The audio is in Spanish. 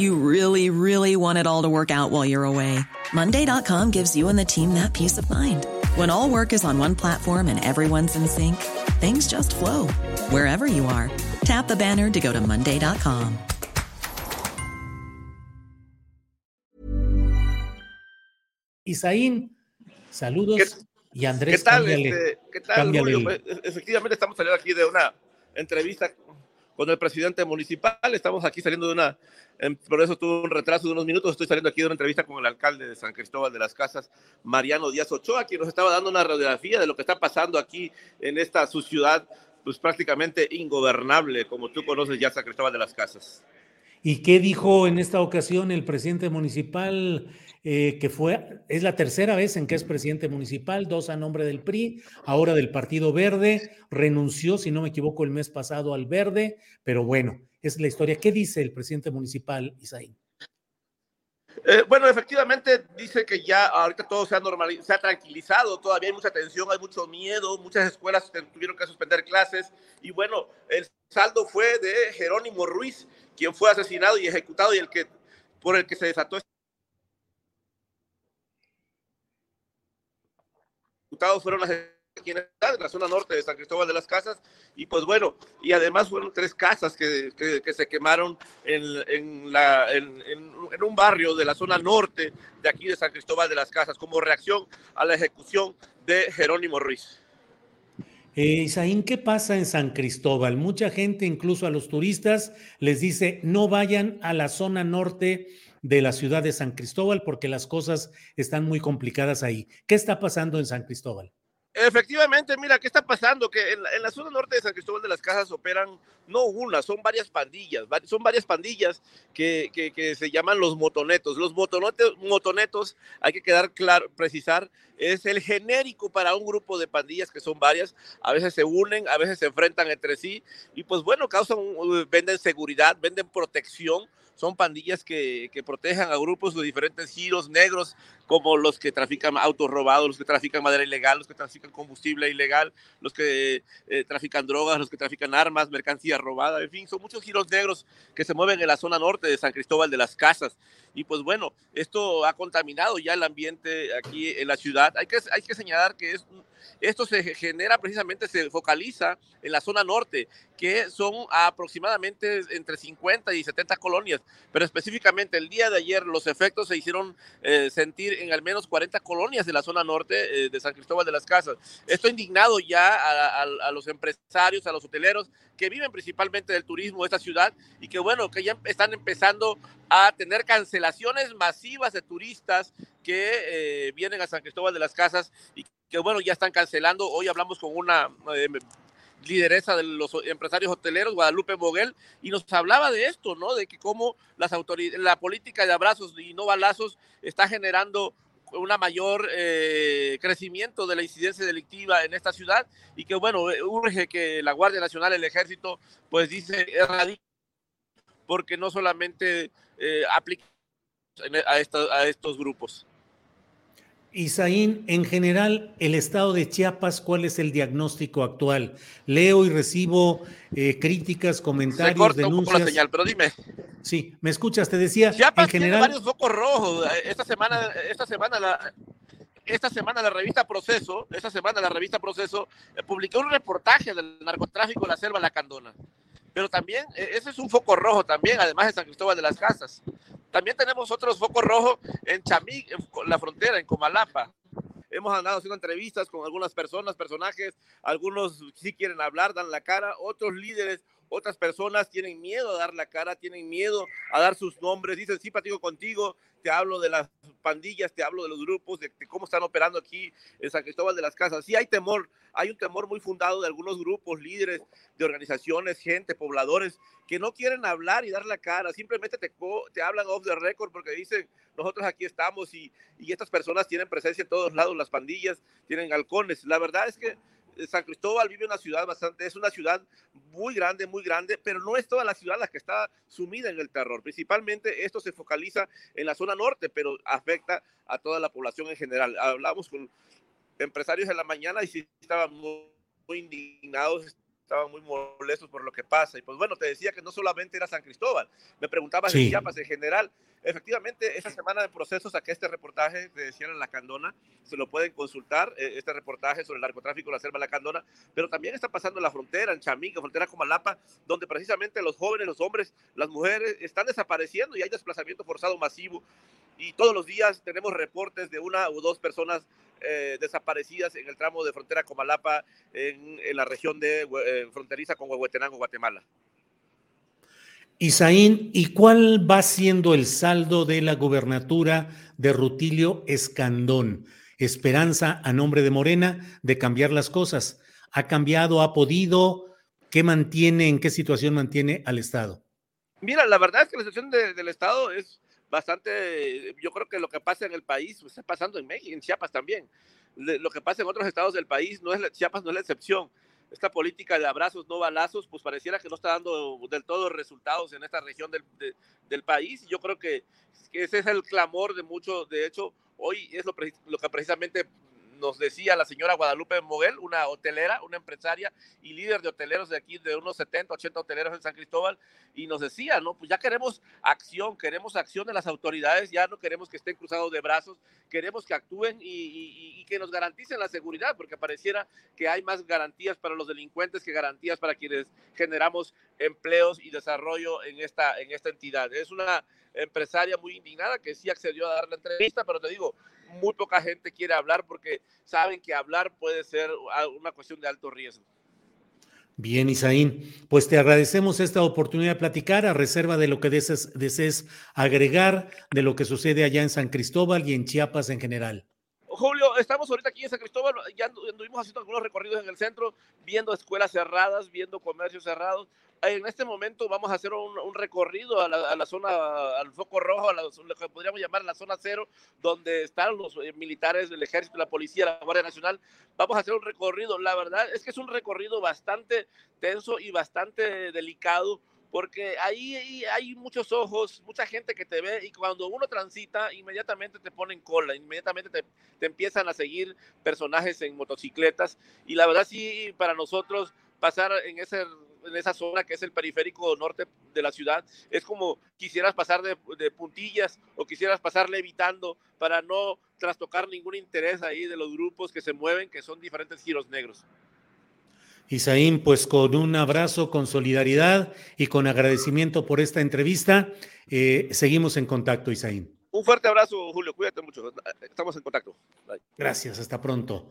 You really, really want it all to work out while you're away. Monday.com gives you and the team that peace of mind. When all work is on one platform and everyone's in sync, things just flow wherever you are. Tap the banner to go to Monday.com. Isaín, saludos. Y Andrés, ¿Qué tal? cámbiale, este, ¿Qué tal, cámbiale Julio? el- Efectivamente, estamos saliendo aquí de una entrevista con el presidente municipal. Estamos aquí saliendo de una. em, Por eso tuve un retraso de unos minutos. Estoy saliendo aquí de una entrevista con el alcalde de San Cristóbal de las Casas, Mariano Díaz Ochoa, quien nos estaba dando una radiografía de lo que está pasando aquí en esta su ciudad, pues prácticamente ingobernable, como tú conoces ya San Cristóbal de las Casas. ¿Y qué dijo en esta ocasión el presidente municipal, eh, que fue, es la tercera vez en que es presidente municipal, dos a nombre del PRI, ahora del Partido Verde, renunció, si no me equivoco, el mes pasado al Verde, pero bueno, es la historia. ¿Qué dice el presidente municipal, Isaín? Eh, bueno, efectivamente dice que ya ahorita todo se ha normalizado, se ha tranquilizado, todavía hay mucha tensión, hay mucho miedo, muchas escuelas tuvieron que suspender clases y bueno, el saldo fue de Jerónimo Ruiz, quien fue asesinado y ejecutado y el que por el que se desató fueron las en la zona norte de San Cristóbal de las Casas y pues bueno, y además fueron tres casas que, que, se quemaron en, en, la, en, un barrio de la zona norte de aquí de San Cristóbal de las Casas como reacción a la ejecución de Jerónimo Ruiz. Eh, Isaín, ¿qué pasa en San Cristóbal? Mucha gente, incluso a los turistas, les dice no vayan a la zona norte de la ciudad de San Cristóbal porque las cosas están muy complicadas ahí. ¿Qué está pasando en San Cristóbal? Efectivamente, mira, ¿qué está pasando? Que en la, zona norte de San Cristóbal de las Casas operan no una, son varias pandillas, son varias pandillas que, que, que se llaman los motonetos. Los motonetos, motonetos, hay que quedar claro, precisar, es el genérico para un grupo de pandillas que son varias, a veces se unen, a veces se enfrentan entre sí y pues bueno, causan, venden seguridad, venden protección, son pandillas que, que, protejan a grupos de diferentes giros negros, como los que trafican autos robados, los que trafican madera ilegal, los que trafican combustible ilegal, los que eh, trafican drogas, los que trafican armas, mercancía robada, en fin, son muchos giros negros que se mueven en la zona norte de San Cristóbal de las Casas. Y pues bueno, esto ha contaminado ya el ambiente aquí en la ciudad. Hay que, hay que señalar que es, esto se genera precisamente, se focaliza en la zona norte, que son aproximadamente entre 50 y 70 colonias, pero específicamente el día de ayer los efectos se hicieron eh, sentir en al menos 40 colonias de la zona norte eh, de San Cristóbal de las Casas. Esto ha indignado ya a, a, a, los empresarios, a los hoteleros que viven principalmente del turismo de esta ciudad y que bueno, que ya están empezando a tener cancelaciones masivas de turistas que eh, vienen a San Cristóbal de las Casas y que bueno, ya están cancelando. Hoy hablamos con una eh, lideresa de los empresarios hoteleros, Guadalupe Boguel, y nos hablaba de esto, ¿no? De que cómo las autoridades, la política de abrazos y no balazos está generando una mayor eh, crecimiento de la incidencia delictiva en esta ciudad y que bueno, urge que la Guardia Nacional, el Ejército, pues dice, erradique porque no solamente eh, aplica esta, a estos grupos. Isaín, en general, el estado de Chiapas, ¿cuál es el diagnóstico actual? Leo y recibo eh, críticas, comentarios, Se corta denuncias. Un poco la señal, pero dime. Sí, me escuchas, te decía. Chiapas en general. tiene varios focos rojos. Esta semana, esta semana la, esta semana la revista Proceso, esta semana la revista Proceso eh, publicó un reportaje del narcotráfico de la selva La Candona. Pero también, eh, ese es un foco rojo también, además de San Cristóbal de las Casas. También tenemos otros focos rojos en Chamí, en la frontera, en Comalapa. hemos andado haciendo entrevistas con algunas personas, personajes, algunos sí quieren hablar, dan la cara, otros líderes otras personas tienen miedo a dar la cara, tienen miedo a dar sus nombres, dicen, sí, platico contigo, te hablo de las pandillas, te hablo de los grupos, de, cómo están operando aquí en San Cristóbal de las Casas. Sí hay temor, hay un temor muy fundado de algunos grupos, líderes de organizaciones, gente, pobladores, que no quieren hablar y dar la cara, simplemente te, te hablan off the record porque dicen, nosotros aquí estamos y, y estas personas tienen presencia en todos lados, las pandillas tienen halcones. La verdad es que San Cristóbal vive una ciudad bastante, es una ciudad muy grande, muy grande, pero no es toda la ciudad la que está sumida en el terror. Principalmente esto se focaliza en la zona norte, pero afecta a toda la población en general. Hablamos con empresarios en la mañana y sí estaban muy, indignados, estaban muy molestos por lo que pasa. Y pues bueno, te decía que no solamente era San Cristóbal, me preguntabas de Chiapas en general. Efectivamente, esta semana de procesos saqué este reportaje, te decía en La Candona, se lo pueden consultar, eh, este reportaje sobre el narcotráfico en la selva de La Candona, pero también está pasando en la frontera, en Chamica, frontera con Malapa, donde precisamente los jóvenes, los hombres, las mujeres están desapareciendo y hay desplazamiento forzado masivo. Y todos los días tenemos reportes de una o dos personas eh, desaparecidas en el tramo de frontera con Malapa, en, en la región de eh, fronteriza con Huehuetenango, Guatemala. Isaín, ¿y cuál va siendo el saldo de la gubernatura de Rutilio Escandón? Esperanza a nombre de Morena de cambiar las cosas. ¿Ha cambiado? ¿Ha podido? ¿Qué mantiene? ¿En qué situación mantiene al Estado? Mira, la verdad es que la situación del Estado es bastante, yo creo que lo que pasa en el país pues, está pasando en México, en Chiapas también. Lo que pasa en otros estados del país, no es, Chiapas no es la excepción esta política de abrazos, no balazos, pues pareciera que no está dando del todo resultados en esta región del, del país. Yo creo que, que, ese es el clamor de muchos. De hecho, hoy es lo, lo que precisamente nos decía la señora Guadalupe Moguel, una hotelera, una empresaria y líder de hoteleros de aquí, de unos 70, 80 hoteleros en San Cristóbal, y nos decía, ¿no? Pues ya queremos acción, queremos acción de las autoridades, ya no queremos que estén cruzados de brazos, queremos que actúen y, que nos garanticen la seguridad, porque pareciera que hay más garantías para los delincuentes que garantías para quienes generamos empleos y desarrollo en esta, en esta entidad. Es una empresaria muy indignada que sí accedió a dar la entrevista, pero te digo, muy poca gente quiere hablar porque saben que hablar puede ser una cuestión de alto riesgo. Bien, Isaín, pues te agradecemos esta oportunidad de platicar a reserva de lo que desees, desees agregar de lo que sucede allá en San Cristóbal y en Chiapas en general. Julio, estamos ahorita aquí en San Cristóbal, ya anduvimos haciendo algunos recorridos en el centro, viendo escuelas cerradas, viendo comercios cerrados en este momento vamos a hacer un, recorrido a la, zona, al foco rojo, a lo que podríamos llamar la zona cero, donde están los eh, militares del ejército, la policía, la Guardia Nacional. Vamos a hacer un recorrido. La verdad es que es un recorrido bastante tenso y bastante delicado, porque ahí, hay muchos ojos, mucha gente que te ve y cuando uno transita, inmediatamente te ponen cola, inmediatamente te, empiezan a seguir personajes en motocicletas. Y la verdad sí, para nosotros pasar en ese en esa zona que es el periférico norte de la ciudad, es como quisieras pasar de, puntillas o quisieras pasar levitando para no trastocar ningún interés ahí de los grupos que se mueven, que son diferentes giros negros. Isaín, pues con un abrazo, con solidaridad y con agradecimiento por esta entrevista, eh, seguimos en contacto, Isaín. Un fuerte abrazo, Julio, cuídate mucho, estamos en contacto. Gracias, hasta pronto.